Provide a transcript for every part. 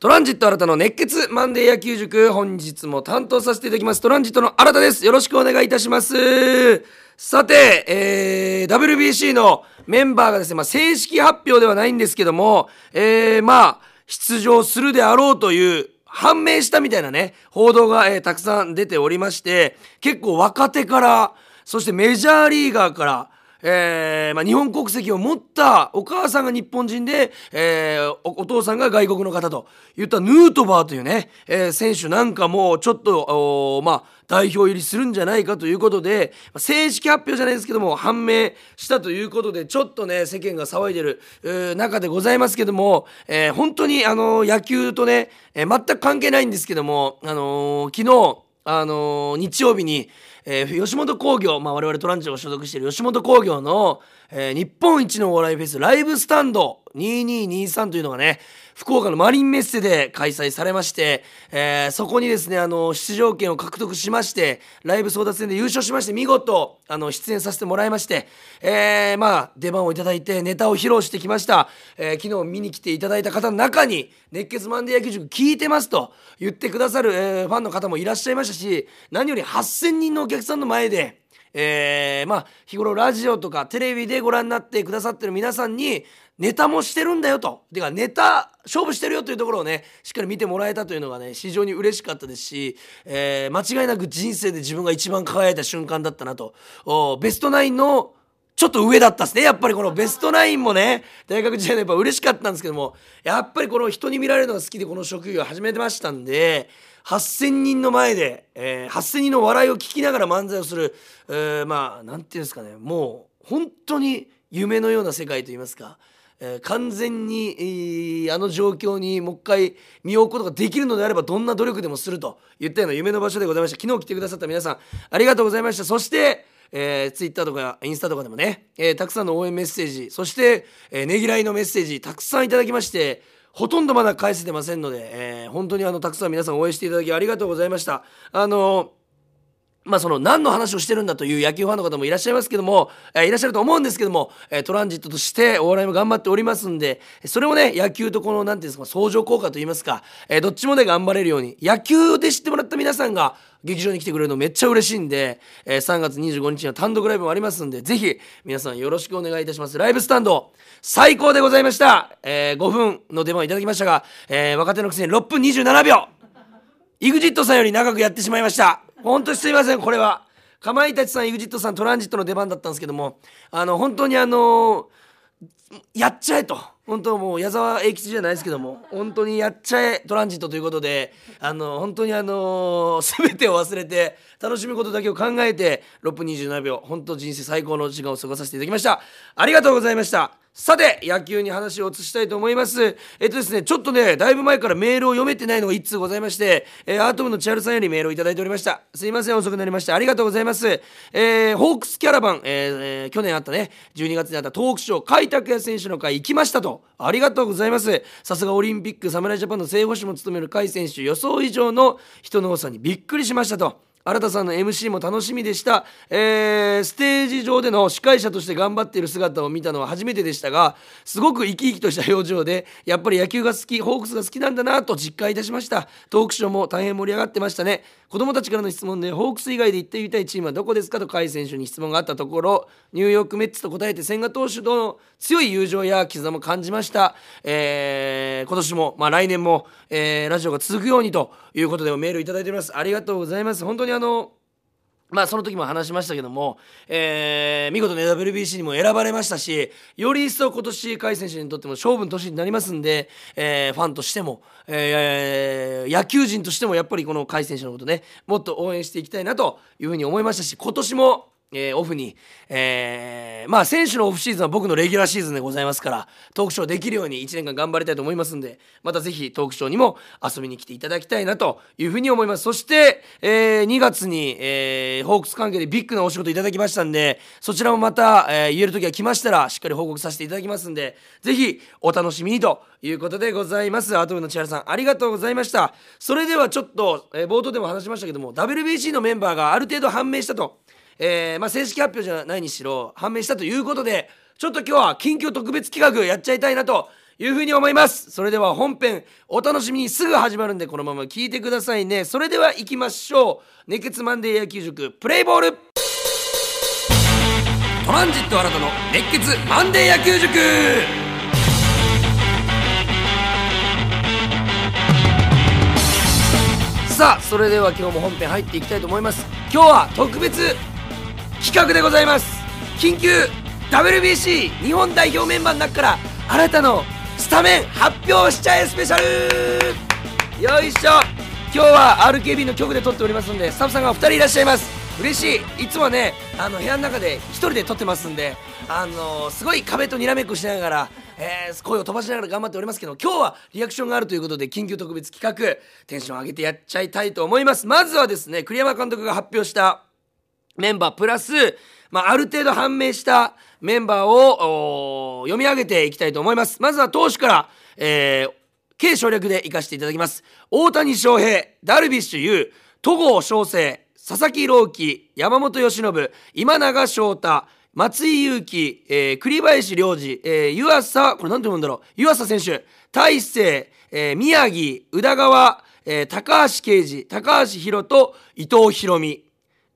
トランジット新たの熱血マンデー野球塾本日も担当させていただきます。トランジットの新たです。よろしくお願いいたします。さて、えー、WBC のメンバーがですね、まあ、正式発表ではないんですけども、えー、まあ出場するであろうという判明したみたいなね報道が、えー、たくさん出ておりまして結構若手からそしてメジャーリーガーからえーまあ、日本国籍を持ったお母さんが日本人で、えー、お父さんが外国の方といったヌートバーというね、えー、選手なんかもちょっとまあ、代表入りするんじゃないかということで正式発表じゃないですけども判明したということでちょっとね世間が騒いでる中でございますけども、えー、本当にあの野球とね、えー、全く関係ないんですけども、あのー、昨日、あの日曜日にえー、吉本興業、まあ、我々トランチが所属している吉本興業の、えー、日本一のお笑いフェスライブスタンド2223というのがね福岡のマリンメッセで開催されまして、えー、そこにですねあの出場権を獲得しましてライブ争奪戦で優勝しまして見事あの出演させてもらいまして、えー、まあ出番をいただいてネタを披露してきました、えー、昨日見に来ていただいた方の中に「熱血マンデー野球塾聞いてます」と言ってくださる、えー、ファンの方もいらっしゃいましたし何より8,000人のお客さんの前でえー、まあ日頃ラジオとかテレビでご覧になってくださってる皆さんにネタもしてるんだよと。てかネタ勝負してるよというところをねしっかり見てもらえたというのがね非常に嬉しかったですし、えー、間違いなく人生で自分が一番輝いた瞬間だったなと。ベストナインのちょっと上だったっすね。やっぱりこのベストナインもね。大学時代のやっぱ嬉しかったんですけども。やっぱりこの人に見られるのが好きでこの職業を始めてましたんで8,000人の前で、えー、8,000人の笑いを聞きながら漫才をする、えー、まあ何て言うんですかね。もう本当に夢のような世界といいますか。えー、完全に、えー、あの状況にもう一回身を置くことができるのであればどんな努力でもすると言ったような夢の場所でございました。昨日来てくださった皆さんありがとうございました。そしてえー、ツイッターとかインスタとかでもね、えー、たくさんの応援メッセージそして、えー、ねぎらいのメッセージたくさんいただきましてほとんどまだ返せてませんので、えー、本当にあのたくさん皆さん応援していただきありがとうございました。あのまあその何の話をしてるんだという野球ファンの方もいらっしゃいますけども、えー、いらっしゃると思うんですけども、えー、トランジットとしてお笑いも頑張っておりますんでそれをね野球とこの何ていうんですか相乗効果といいますか、えー、どっちもね頑張れるように野球で知ってもらった皆さんが劇場に来てくれるのめっちゃ嬉しいんで、えー、3月25日には単独ライブもありますんでぜひ皆さんよろしくお願いいたします。ライブスタンド最高でございました、えー、5分の出番をいただきましたが、えー、若手のくせに6分27秒。EXIT さんより長くやってしまいました。本当にすいません。これは。かまいたちさん EXIT さんトランジットの出番だったんですけどもあの本当にあのやっちゃえと。本当もう矢沢永吉じゃないですけども。本当にやっちゃえトランジットということであの本当にあの全てを忘れて楽しむことだけを考えて6分27秒本当人生最高の時間を過ごさせていただきました。ありがとうございました。さて野球に話を移したいと思います。えっとですねちょっとねだいぶ前からメールを読めてないのが1通ございまして、えー、アートムの千春さんよりメールを頂いておりました。すいません遅くなりました。ありがとうございます。えー、ホークスキャラバン、えー、去年あったね12月にあったトークショー甲斐拓也選手の会行きましたと。ありがとうございます。さすがオリンピック侍ジャパンの正捕手も務める甲斐選手予想以上の人の多さにびっくりしましたと。新田さんの MC も楽しみでした、えー、ステージ上での司会者として頑張っている姿を見たのは初めてでしたがすごく生き生きとした表情でやっぱり野球が好きホークスが好きなんだなと実感いたしました。トークショーも大変盛り上がってましたね。子供たちからの質問でホークス以外で行ってみたいチームはどこですかと甲斐選手に質問があったところニューヨークメッツと答えて千賀投手との強い友情や絆も感じました、えー、今年も、まあ、来年も、えー、ラジオが続くようにということでメールいただいております。ありがとうございます。本当にあのまあその時も話しましたけども、えー、見事に WBC にも選ばれましたしより一層今年甲斐選手にとっても勝負の年になりますんで、えー、ファンとしても、えー、野球人としてもやっぱりこの甲斐選手のことねもっと応援していきたいなというふうに思いましたし今年もえー、オフに、えー、まあ選手のオフシーズンは僕のレギュラーシーズンでございますからトークショーできるように1年間頑張りたいと思いますんでまたぜひトークショーにも遊びに来ていただきたいなというふうに思います。そして、えー、2月に、えー、ホークス関係でビッグなお仕事いただきましたんでそちらもまた、えー、言える時が来ましたらしっかり報告させていただきますんでぜひお楽しみにということでございます。アトムの千原さんありがとうございました。それではちょっと、えー、冒頭でも話しましたけども WBC のメンバーがある程度判明したとえー、まあ、正式発表じゃないにしろ判明したということでちょっと今日は緊急特別企画やっちゃいたいなというふうに思います。それでは本編お楽しみにすぐ始まるんでこのまま聞いてくださいね。それでは行きましょう。熱血マンデー野球塾プレイボール。トランジット新たの熱血マンデー野球塾。さあそれでは今日も本編入っていきたいと思います。今日は特別企画でございます。緊急 WBC 日本代表メンバーの中から新たのスタメン発表しちゃえスペシャル。よいしょ。今日は RKB の局で撮っておりますんでスタッフさんが2人いらっしゃいます。嬉しい。いつもねあの部屋の中で1人で撮ってますんであのー、すごい壁とにらめっこしながら、えー、声を飛ばしながら頑張っておりますけど今日はリアクションがあるということで緊急特別企画テンション上げてやっちゃいたいと思います。まずはですね栗山監督が発表したメンバープラス、まあ、ある程度判明したメンバーを読み上げていきたいと思います。まずは投手から、えー、軽省略でいかせていただきます。大谷翔平ダルビッシュ有戸郷翔征佐々木朗希山本由伸今永翔太松井裕樹、えー、栗林良二、えー、湯浅これ何て読むんだろう。湯浅選手大勢、えー、宮城宇田川、えー、高橋奎二高橋宏斗伊藤博美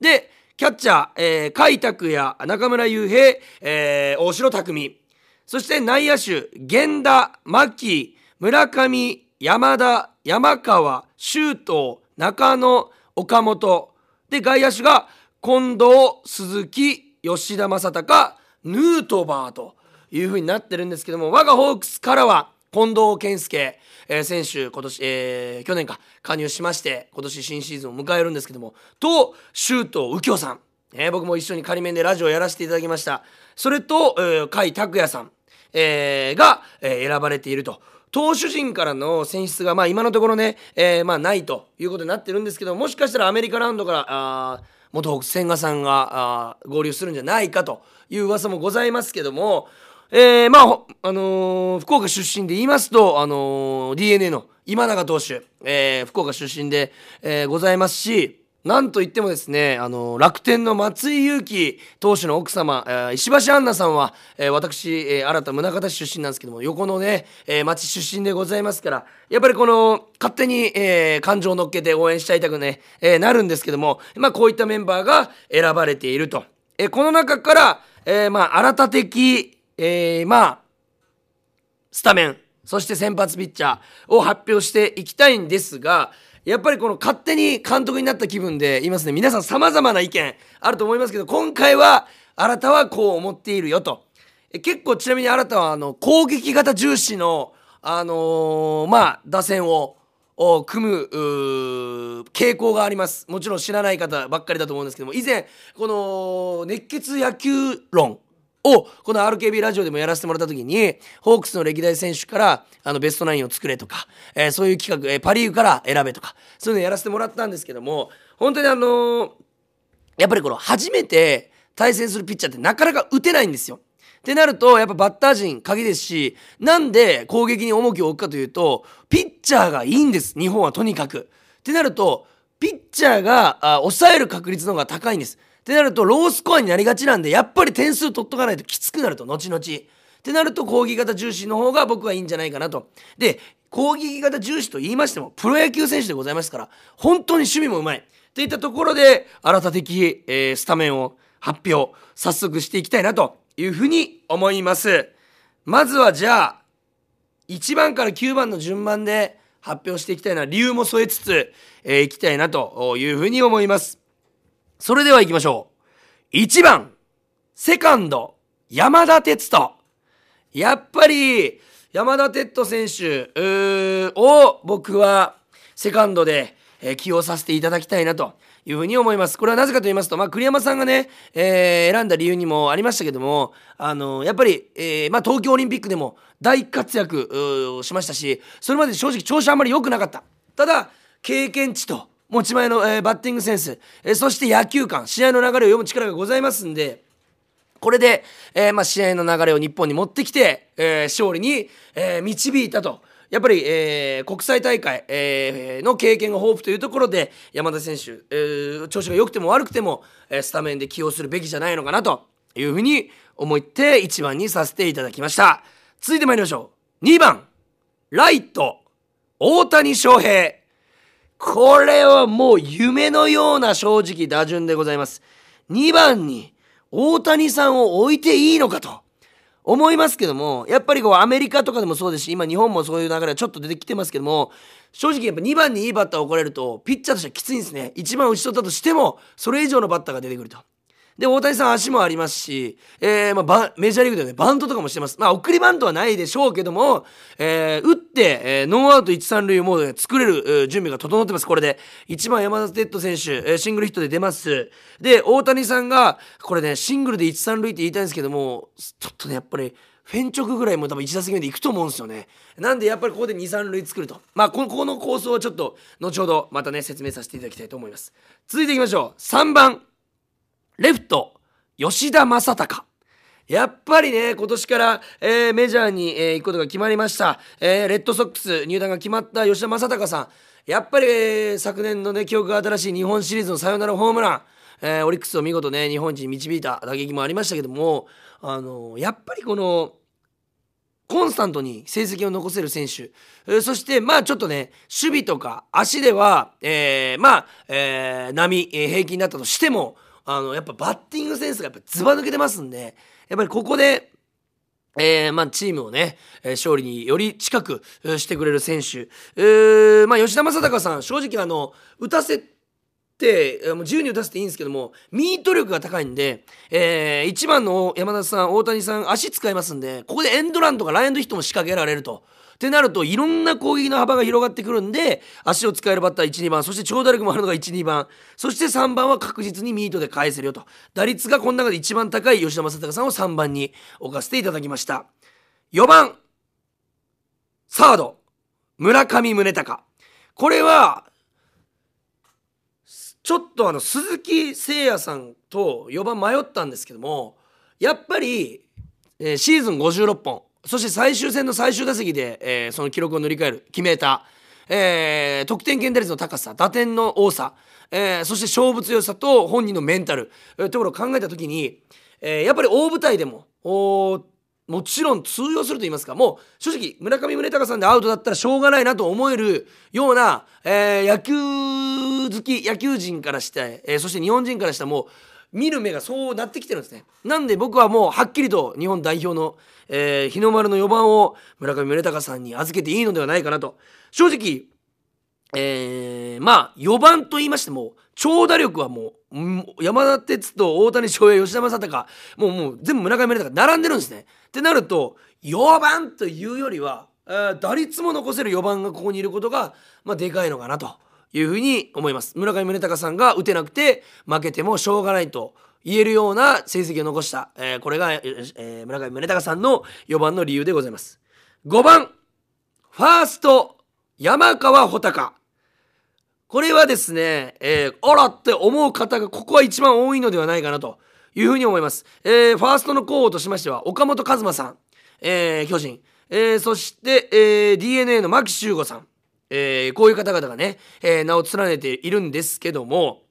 でキャッチャー、えー、甲斐拓也中村悠平、えー、大城匠そして内野手源田牧村上山田山川周東中野岡本。で外野手が近藤鈴木吉田正尚ヌートバーという風になってるんですけども我がホークスからは近藤健介、えー、選手今年、えー、去年か加入しまして今年新シーズンを迎えるんですけどもと周東右京さん、えー、僕も一緒に仮面でラジオをやらせていただきました。それと、えー、甲斐拓也さん、えー、が、えー、選ばれていると。投手陣からの選出が、まあ、今のところね、えー、まあ、ないということになってるんですけどもしかしたらアメリカラウンドからあ元北千賀さんがあ合流するんじゃないかという噂もございますけども、えー、まあ、あのー、福岡出身で言いますと、あのー、d n a の今永投手、えー、福岡出身で、えー、ございますしなんといってもですね、あの、楽天の松井裕樹投手の奥様、えー、石橋杏奈さんは、えー、私、えー、新た宗像市出身なんですけども、横のね、えー、町出身でございますから、やっぱりこの、勝手に、えー、感情を乗っけて応援しちゃいたくね、えー、なるんですけども、まあ、こういったメンバーが選ばれていると。えー、この中から、えー、まあ、新た的、えー、まあ、スタメン、そして先発ピッチャーを発表していきたいんですが、やっぱりこの勝手に監督になった気分でいますね。皆さん様々な意見あると思いますけど今回は新たはこう思っているよと。え結構ちなみに新たはあの攻撃型重視のあのー、まあ打線を組む傾向があります。もちろん知らない方ばっかりだと思うんですけども以前この熱血野球論をこの RKB ラジオでもやらせてもらった時にホークスの歴代選手からあのベストナインを作れとか、えー、そういう企画、えー、パ・リーグから選べとかそういうのやらせてもらったんですけども本当にあのー、やっぱりこの初めて対戦するピッチャーってなかなか打てないんですよ。ってなるとやっぱバッター陣鍵ですしなんで攻撃に重きを置くかというとピッチャーがいいんです日本はとにかく。ってなるとピッチャーが抑える確率の方が高いんです。ってなるとロースコアになりがちなんでやっぱり点数取っとかないときつくなると後々。ってなると攻撃型重視の方が僕はいいんじゃないかなと。で攻撃型重視と言いましてもプロ野球選手でございますから本当に守備もうまい。といったところで新た的、えー、スタメンを発表早速していきたいなというふうに思います。まずはじゃあ1番から9番の順番で発表していきたいな理由も添えつつ、えー、いきたいなというふうに思います。それでは行きましょう。1番、セカンド、山田哲人。やっぱり、山田哲人選手を僕はセカンドで起用させていただきたいなというふうに思います。これはなぜかと言いますと、まあ、栗山さんがね、えー、選んだ理由にもありましたけども、あのやっぱり、えー、まあ、東京オリンピックでも大活躍しましたし、それまで正直調子あんまり良くなかった。ただ、経験値と、持ち前の、えー、バッティングセンス、えー、そして野球観。試合の流れを読む力がございますんで。これで、えーまあ、試合の流れを日本に持ってきて、え、勝利に、え、導いたと。やっぱり、えー、国際大会、えー、の経験が豊富というところで山田選手、えー、調子が良くても悪くても、え、スタメンで起用するべきじゃないのかなというふうに思って1番にさせていただきました。続いてまいりましょう。2番ライト大谷翔平。これはもう夢のような正直打順でございます。2番に大谷さんを置いていいのかと。思いますけどもやっぱりこうアメリカとかでもそうですし今日本もそういう流れはちょっと出てきてますけども正直やっぱ2番にいいバッターを置かれるとピッチャーとしてはきついんですね。1番打ち取ったとしてもそれ以上のバッターが出てくると。で、大谷さん足もありますし、えー、まあ、メジャーリーグではね、バントとかもしてます。まあ、送りバントはないでしょうけども、えー、打って、えー、ノーアウト1、3塁をもう、ね、作れる、準備が整ってます。これで。1番山田哲人選手、えー、シングルヒットで出ます。で、大谷さんが、これね、シングルで1、3塁って言いたいんですけども、ちょっとね、やっぱり、フェン直ぐらいも多分1打席目でいくと思うんですよね。なんでやっぱりここで2、3塁作ると。まあこの、この構想はちょっと後ほどまたね、説明させていただきたいと思います。続いていきましょう。3番、レフト、吉田正尚。やっぱりね、今年から、えー、メジャーに、えー、行くことが決まりました。えー、レッドソックス入団が決まった吉田正尚さん。やっぱり、えー、昨年のね、記憶が新しい日本シリーズのサヨナラホームラン。えー、オリックスを見事ね、日本一に導いた打撃もありましたけども、あのやっぱりこの、コンスタントに成績を残せる選手、えー、そしてまあちょっとね守備とか足では、えー、まあ、えー、波、えー、平均だったとしてもあのやっぱバッティングセンスがやっぱずば抜けてますんでやっぱりここでえー、まあ、チームをね、え、勝利により近くしてくれる選手、えー、まあ、吉田正尚さん正直あの打たせてもう自由に打たせていいんですけどもミート力が高いんで、えー、1番の山田さん大谷さん足使いますんでここでエンドランとかラインドヒットも仕掛けられると。ってなるといろんな攻撃の幅が広がってくるんで足を使えるバッター12番そして長打力もあるのが12番そして3番は確実にミートで返せるよと。打率がこの中で一番高い吉田正尚さんを3番に置かせていただきました。4番サード村上宗隆。これはちょっとあの鈴木誠也さんと4番迷ったんですけどもやっぱり、えー、シーズン56本そして最終戦の最終打席で、えー、その記録を塗り替える決めた、えー、得点圏打率の高さ打点の多さ、えー、そして勝負強さと本人のメンタル、えー、ところを考えた時に、えー、やっぱり大舞台でももちろん通用すると言いますかもう正直村上宗隆さんでアウトだったらしょうがないなと思えるような、えー、野球好き野球人からして、えー、そして日本人からしても見る目がそうなってきてるんですね。なんで僕はもうはっきりと日本代表の、えー、日の丸の4番を村上宗隆さんに預けていいのではないかなと。正直えー、まあ4番と言いましても長打力はもう山田哲人大谷翔平吉田正尚もうもう全部村上宗隆並んでるんですね。ってなると4番というよりは、打率も残せる4番がここにいることが、まあ、でかいのかなと。いうふうに思います。村上宗隆さんが打てなくて負けてもしょうがないと言えるような成績を残した、えー、これが、えー、村上宗隆さんの4番の理由でございます。5番ファースト山川穂高。これはですね、えー、あらって思う方がここは一番多いのではないかなというふうに思います。えー、ファーストの候補としましては岡本和真さん、えー、巨人、えー、そして、えー、DNA の牧秀悟さん、えー、こういう方々がね、えー、名を連ねているんですけども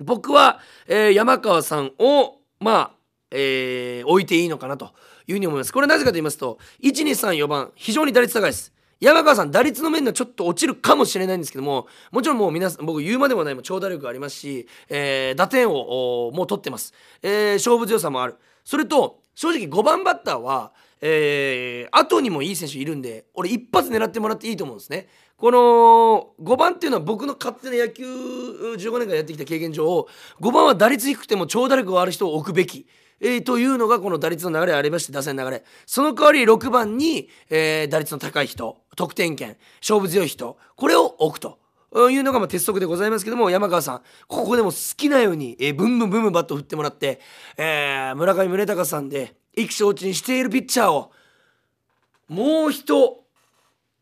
僕は、えー、山川さんをまあ、え、置いていいのかなというふうに思います。これなぜかと言いますと1234番非常に打率高いです。山川さん打率の面ではちょっと落ちるかもしれないんですけどももちろんもう皆さん僕言うまでもないも長打力がありますし、え、打点をもう取ってます、え、勝負強さもある。それと正直5番バッターはえー、後にもいい選手いるんで俺一発狙ってもらっていいと思うんですね。この5番っていうのは僕の勝手な野球15年間やってきた経験上5番は打率低くても長打力がある人を置くべき。えー、というのがこの打率の流れありまして打線の流れその代わり6番に、えー、打率の高い人得点圏勝負強い人これを置くというのがま鉄則でございますけども山川さんここでも好きなように、えー、ブンブンブンブンバット振ってもらって、え、村上宗隆さんで意気消沈しているピッチャーをもう一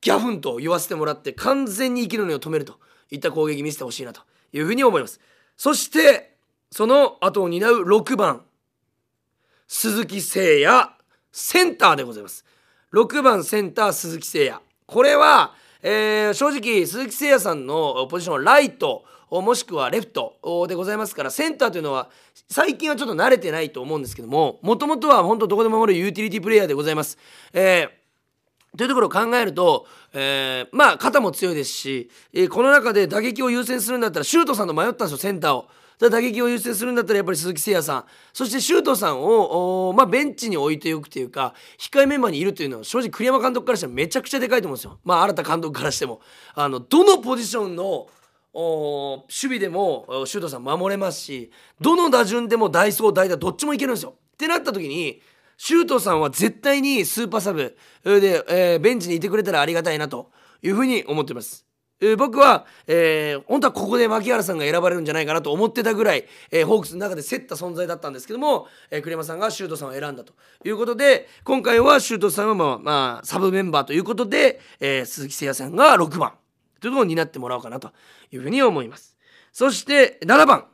ギャフンと言わせてもらって完全に生きるのを止めるといった攻撃見せてほしいなというふうに思います。そしてその後を担う6番鈴木誠也センターでございます。6番センター鈴木誠也。これは、えー、正直鈴木誠也さんのポジションライトもしくはレフトでございますからセンターというのは最近はちょっと慣れてないと思うんですけどももともとは本当どこでも守るユーティリティプレイヤーでございます。えーというところを考えると、えー、まあ肩も強いですし、えー、この中で打撃を優先するんだったらシュートさんと迷ったんですよセンターを。打撃を優先するんだったらやっぱり鈴木誠也さんそして周東さんを、まあ、ベンチに置いておくというか控えメンバーにいるというのは正直栗山監督からしたらめちゃくちゃでかいと思うんですよ。まあ新田監督からしてもあのどのポジションの守備でも周東さん守れますしどの打順でも代走代打どっちもいけるんですよ。ってなった時に周東さんは絶対にスーパーサブ。で、えー、ベンチにいてくれたらありがたいなというふうに思ってます。えー、僕は、えー、本当はここで牧原さんが選ばれるんじゃないかなと思ってたぐらい、えー、ホークスの中で競った存在だったんですけども、えー、栗山さんがシュートさんを選んだということで今回はシュートさんは、まあまあ、サブメンバーということで、えー、鈴木誠也さんが6番。というところになってもらおうかなというふうに思います。そして7番。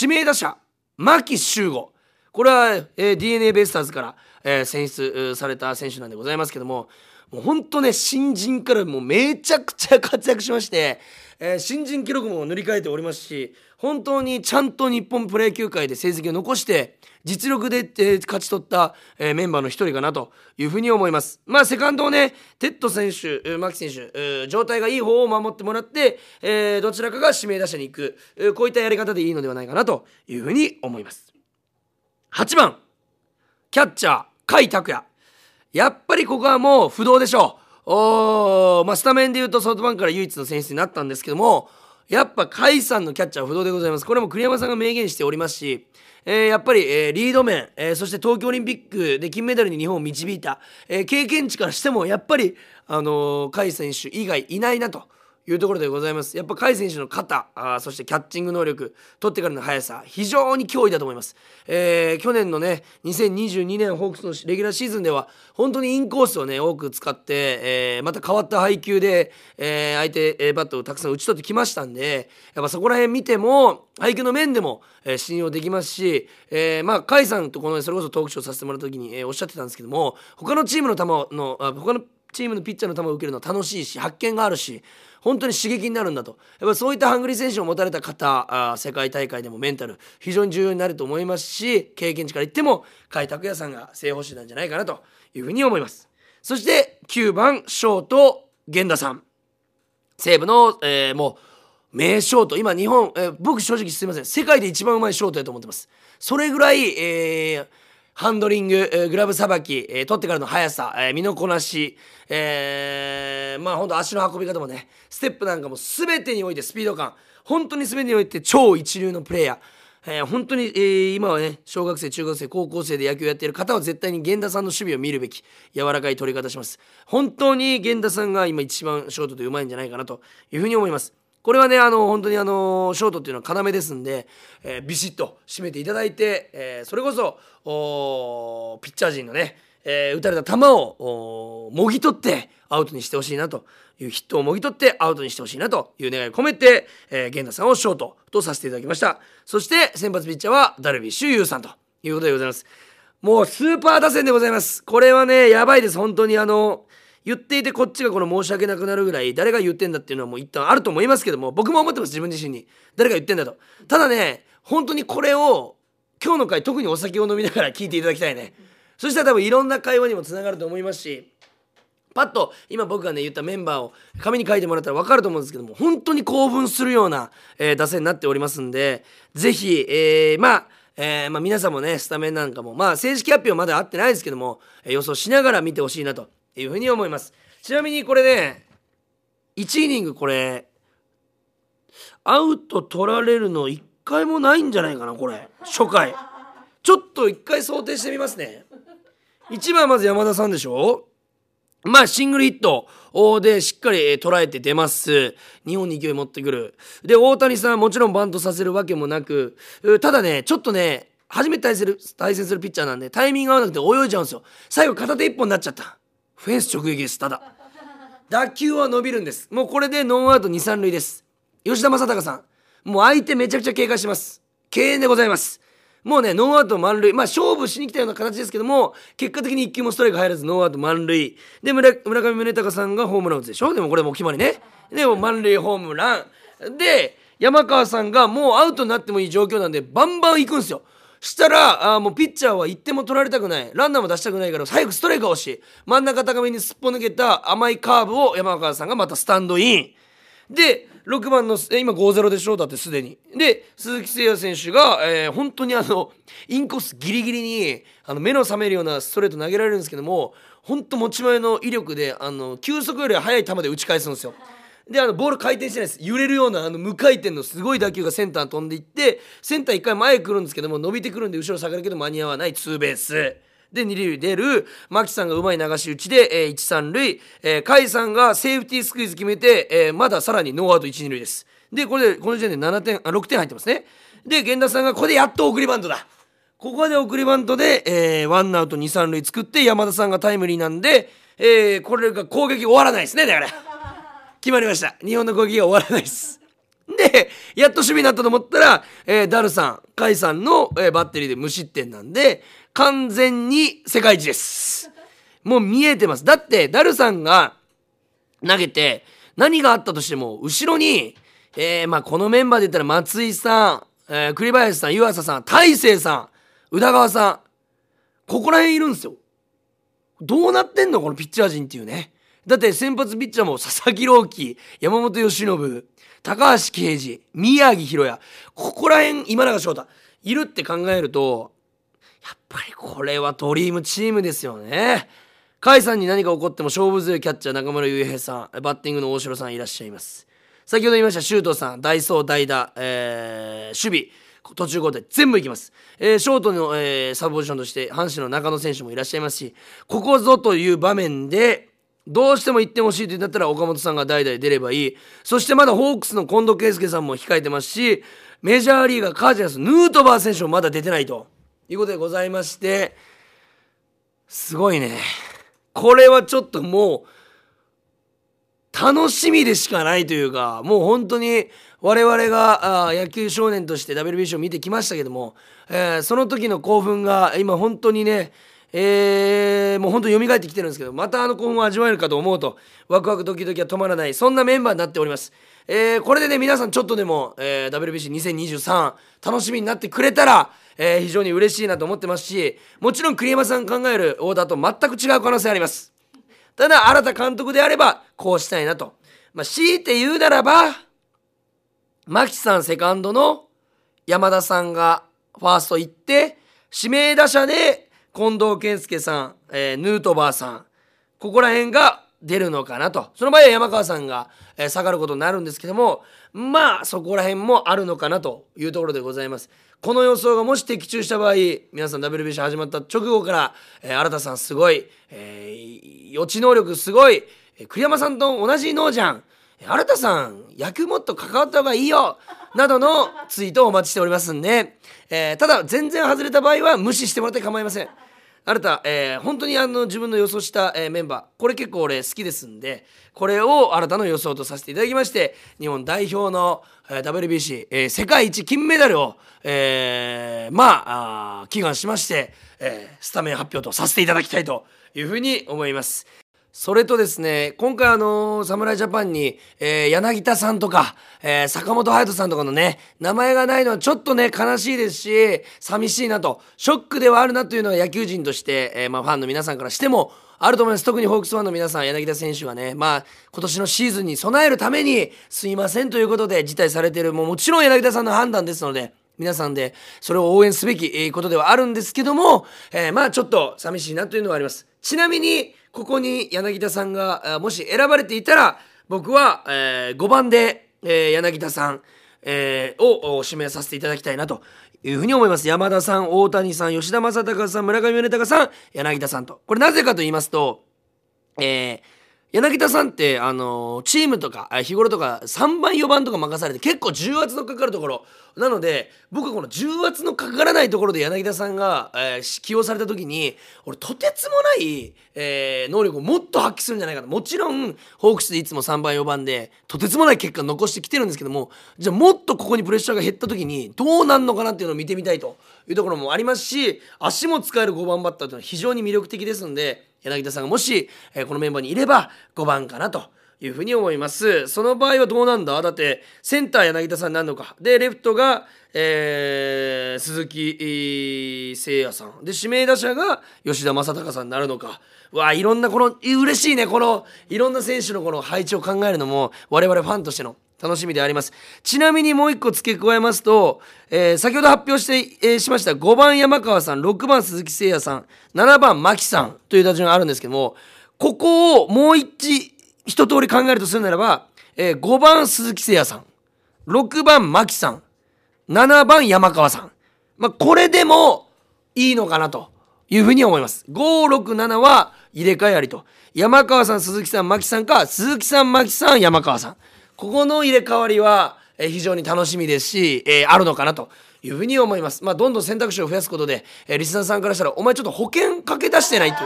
指名打者牧秀悟。これは、えー、d n a ベイスターズから、えー、選出された選手なんでございますけどももうほんとね新人からもうめちゃくちゃ活躍しまして、えー、新人記録も塗り替えておりますし本当にちゃんと日本プロ野球界で成績を残して実力で、えー、勝ち取った、えー、メンバーの一人かなというふうに思います。まあセカンドをね哲人選手牧選手状態がいい方を守ってもらって、えー、どちらかが指名打者に行くこういったやり方でいいのではないかなというふうに思います。8番。キャッチャー甲斐拓也。やっぱりここはもう不動でしょう。おまあ、スタメンでいうとソフトバンクから唯一の選出になったんですけどもやっぱ甲斐さんのキャッチャー不動でございます。これも栗山さんが明言しておりますし、えー、やっぱり、えー、リード面、えー、そして東京オリンピックで金メダルに日本を導いた、え経験値からしてもやっぱり、あの甲斐選手以外いないなと。いうところでございます。やっぱ甲斐選手の肩あそしてキャッチング能力取ってからの速さ非常に脅威だと思います、えー、去年のね2022年ホークスのレギュラーシーズンでは本当にインコースをね多く使って、えー、また変わった配球で、えー、相手、えバットをたくさん打ち取ってきましたんでやっぱそこら辺見ても配球の面でも、えー、信用できますし、えー、まあ甲斐さんとこの、ね、それこそトークショーさせてもらった時に、えー、おっしゃってたんですけども他のチームの球のあ他のチームのピッチャーの球を受けるのは楽しいし発見があるし本当に刺激になるんだと。やっぱそういったハングリー選手を持たれた方あ世界大会でもメンタル非常に重要になると思いますし経験値から言っても甲斐拓也さんが正捕手なんじゃないかなというふうに思います。そして9番ショート源田さん。西武の、えー、もう名ショート。今日本、えー、僕正直すいません。世界で一番うまいショートやと思ってます。それぐらい、えー、ハンドリング、グラブさばき、え、取ってからの速さ、え、身のこなし、えー、まあほんと足の運び方もね、ステップなんかも全てにおいてスピード感、本当に全てにおいて超一流のプレイヤー。えー、本当に、えー、今はね小学生中学生高校生で野球やっている方は絶対に源田さんの守備を見るべき柔らかい取り方します本当に源田さんが今一番ショートでうまいんじゃないかなというふうに思いますこれはねあの本当にあのショートっていうのは要ですんで、えー、ビシッと締めていただいて、えー、それこそピッチャー陣のね、えー、打たれた球をもぎ取ってアウトにしてほしいなというヒットをもぎ取ってアウトにしてほしいなという願いを込めて、えー、源田さんをショートとさせていただきました。そして先発ピッチャーはダルビッシュ有さんということでございます。もうスーパー打線でございます。これはねやばいです。本当にあの言っていてこっちがこの申し訳なくなるぐらい誰が言ってんだっていうのはもう一旦あると思いますけども僕も思ってます自分自身に。誰が言ってんだと。ただね本当にこれを今日の回特にお酒を飲みながら聞いていただきたいね。そしたら多分いろんな会話にもつながると思いますしパッと今僕がね言ったメンバーを紙に書いてもらったら分かると思うんですけども本当に興奮するような、えー、打線になっておりますんで是非、えー、まあえー、まあ、皆さんもねスタメンなんかもまあ正式発表まだあってないですけども、え予想しながら見てほしいなと。いうふうに思います。ちなみにこれね1イニングこれアウト取られるの1回もないんじゃないかなこれ。初回。ちょっと1回想定してみますね。1番まず山田さんでしょ？まあシングルヒット。でしっかり捉えて出ます。日本に勢い持ってくる。で大谷さんもちろんバントさせるわけもなく。ただねちょっとね初めて対する対戦するピッチャーなんでタイミング合わなくて泳いじゃうんですよ。最後片手一本になっちゃった。フェンス直撃ですただ。打球は伸びるんです。もうこれでノーアウト二三塁です。吉田正尚さん。もう相手めちゃくちゃ警戒します。敬遠でございます。もうねノーアウト満塁。まあ勝負しに来たような形ですけども結果的に1球もストライク入らずノーアウト満塁。で村上宗隆さんがホームラン打つでしょ？でもこれもう決まりね。でも満塁ホームラン。で山川さんがもうアウトになってもいい状況なんでバンバン行くんですよ。したらあもうピッチャーは1点も取られたくない。ランナーも出したくないから早くストライクが欲しい。真ん中高めにすっぽ抜けた甘いカーブを山川さんがまたスタンドイン。で6番の今5-0でしょ？だってすでに。で鈴木誠也選手が、えー、本当にあのインコースギリギリにあの目の覚めるようなストレート投げられるんですけども本当持ち前の威力であの球速より速い球で打ち返すんですよ。であのボール回転してないです。揺れるようなあの無回転のすごい打球がセンター飛んでいってセンター1回前来るんですけども伸びてくるんで後ろ下がるけど間に合わない。ツーベース。で二塁出る。牧さんがうまい流し打ちで、えー、一三塁、えー、甲斐さんがセーフティースクイズ決めて、えー、まださらにノーアウト一二塁です。でこれでこの時点で7点あ6点入ってますね。で源田さんがここでやっと送りバントだ。ここで送りバントで、えー、ワンアウト二三塁作って山田さんがタイムリーなんで、えー、これが攻撃終わらないですねだから。決まりました日本の攻撃が終わらないですでやっと守備になったと思ったら、えー、ダルさん甲斐さんの、えー、バッテリーで無失点なんで完全に世界一です。もう見えてます。だって、ダルさんが投げて、何があったとしても、後ろに、えー、まあこのメンバーで言ったら松井さん、えー、栗林さん、湯浅さん、大勢さん、宇田川さん、ここら辺いるんですよ。どうなってんのこのピッチャー陣っていうね。だって先発ピッチャーも佐々木朗希、山本由伸、高橋奎二、宮城博也、ここら辺今永翔太、いるって考えると、やっぱりこれはドリームチームですよね。甲斐さんに何か起こっても勝負強いキャッチャー中村悠平さんバッティングの大城さんいらっしゃいます。先ほど言いました周東さんダイソー代打、えー、守備。途中交代全部いきます、えー、ショートの、えー、サブポジションとして阪神の中野選手もいらっしゃいますしここぞという場面でどうしても1点欲しいと言うんだったら岡本さんが代々出ればいい。そしてまだホークスの近藤圭介さんも控えてますしメジャーリーガーカージナスヌートバー選手もまだ出てないと。いうことでございましてすごいね。これはちょっともう楽しみでしかないというかもう本当に我々が野球少年として WBC を見てきましたけども、えー、その時の興奮が今本当にねえー、もう本当に蘇ってきてるんですけどまたあの興奮を味わえるかと思うとワクワクドキドキは止まらないそんなメンバーになっております、えー、これでね皆さんちょっとでも、えー、WBC2023 楽しみになってくれたらえー、非常に嬉しいなと思ってますしもちろん栗山さん考えるオーダーと全く違う可能性あります。ただ新田監督であればこうしたいなと。まあ強いて言うならば牧さんセカンドの山田さんがファースト行って指名打者で近藤健介さん、えー、ヌートバーさんここら辺が出るのかなと。その場合は山川さんが、えー、下がることになるんですけどもまあそこら辺もあるのかなというところでございます。この予想がもし的中した場合皆さん WBC 始まった直後から、えー、新田さんすごい、えー、予知能力すごい、栗山さんと同じ脳じゃん。新田さん野球もっと関わった方がいいよなどのツイートをお待ちしておりますんで、えー、ただ全然外れた場合は無視してもらって構いません。新た、えー、本当にあの自分の予想した、えー、メンバーこれ結構俺好きですんでこれを新たな予想とさせていただきまして日本代表の、えー、WBC、えー、世界一金メダルを、えー、まああ祈願しまして、えー、スタメン発表とさせていただきたいというふうに思います。それとですね、今回あのー、侍ジャパンに、えー、柳田さんとか、えー、坂本勇人さんとかのね、名前がないのはちょっとね、悲しいですし、寂しいなと、ショックではあるなというのは野球人として、えー、まあファンの皆さんからしても、あると思います。特にホークスファンの皆さん、柳田選手はね、まあ、今年のシーズンに備えるために、すいませんということで辞退されている、もうもちろん柳田さんの判断ですので、皆さんでそれを応援すべきことではあるんですけども、えー、まあちょっと寂しいなというのはあります。ちなみに、ここに柳田さんがもし選ばれていたら、僕は、えー、5番で、えー、柳田さん、えー、を指名させていただきたいなというふうに思います。山田さん、大谷さん、吉田正尚さん、村上宗隆さん、柳田さんと。これなぜかと言いますと、えー、柳田さんってあのチームとか日頃とか3番4番とか任されて結構重圧のかかるところ。なので僕はこの重圧のかからないところで柳田さんが、えー、起用された時に俺とてつもない、えー、能力をもっと発揮するんじゃないかと。もちろんホークスでいつも3番4番でとてつもない結果残してきてるんですけどもじゃあもっとここにプレッシャーが減った時にどうなんのかなっていうのを見てみたいというところもありますし足も使える5番バッターというのは非常に魅力的ですので柳田さんがもし、えー、このメンバーにいれば5番かなというふうに思います。その場合はどうなんだ？だってセンター柳田さんになるのか。でレフトが、えー、鈴木誠也さん。で指名打者が吉田正尚さんになるのか。わあいろんなこの嬉しいねこのいろんな選手のこの配置を考えるのも我々ファンとしての楽しみであります。ちなみにもう一個付け加えますと、えー、先ほど発表して、えー、しました5番山川さん、6番鈴木誠也さん、7番牧さんという打順があるんですけども、ここをもう一、一通り考えるとするならば、えー、5番鈴木誠也さん、6番牧さん、7番山川さん。まあ、これでもいいのかなというふうに思います。5、6、7は入れ替えありと。山川さん、鈴木さん、牧さんか、鈴木さん、牧さん、山川さん。ここの入れ替わりは、え非常に楽しみですし、えー、あるのかなというふうに思います。まあ、どんどん選択肢を増やすことで、えー、リスナーさんからしたら、お前ちょっと保険かけ出してないと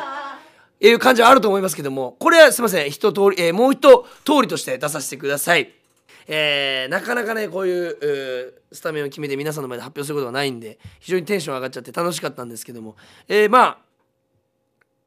いう感じはあると思いますけども、これはすいません、一通り、えー、もう一通りとして出させてください。えー、なかなかねこういうスタメンを決めて皆さんの前で発表することがないんで非常にテンション上がっちゃって楽しかったんですけども、えー、まあ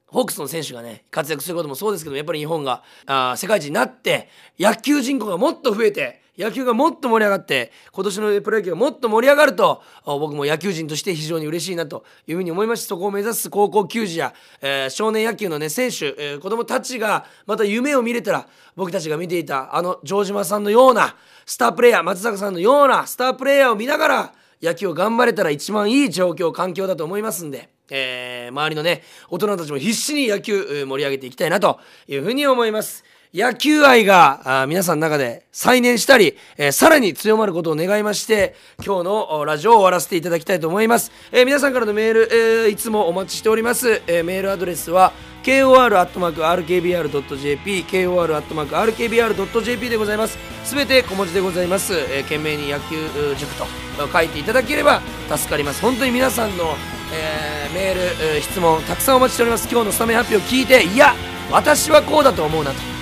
ホークスの選手がね活躍することもそうですけどやっぱり日本があ世界一になって野球人口がもっと増えて野球がもっと盛り上がって今年のプロ野球がもっと盛り上がると僕も野球人として非常に嬉しいなというふうに思いますしそこを目指す高校球児や、えー、少年野球のね選手、えー、子供たちがまた夢を見れたら僕たちが見ていたあの城島さんのようなスタープレーヤー松坂さんのようなスタープレーヤーを見ながら野球を頑張れたら一番いい状況環境だと思いますんで。えー、周りのね大人たちも必死に野球盛り上げていきたいなというふうに思います。野球愛が皆さんの中で再燃したり、えー、さらに強まることを願いまして今日のラジオを終わらせていただきたいと思います、えー、皆さんからのメール、えー、いつもお待ちしております、えメールアドレスは kor.rkbr.jp kor.rkbr.jp でございます。すべて小文字でございます、え懸命に野球塾と書いていただければ助かります。本当に皆さんの、えメール、質問たくさんお待ちしております。今日のスタメン発表を聞いていや私はこうだと思うなと。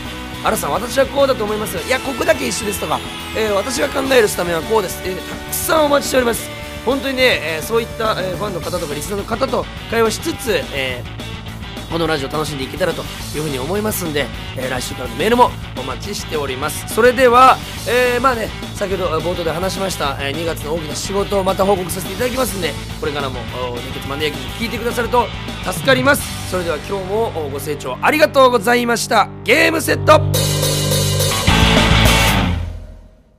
新さん私はこうだと思いますいやここだけ一緒ですとか、えー、私が考えるスタメンはこうです、えー、たくさんお待ちしております。本当にね、えー、そういった、えファンの方とかリスナーの方と会話しつつ、えこのラジオ楽しんでいけたらというふうに思いますんで、え来週からのメールもお待ちしております。それでは、えまあね先ほど冒頭で話しました、え2月の大きな仕事をまた報告させていただきますんでこれからも熱血マネーキ聞いてくださると助かります。それでは今日もご清聴ありがとうございました。ゲームセット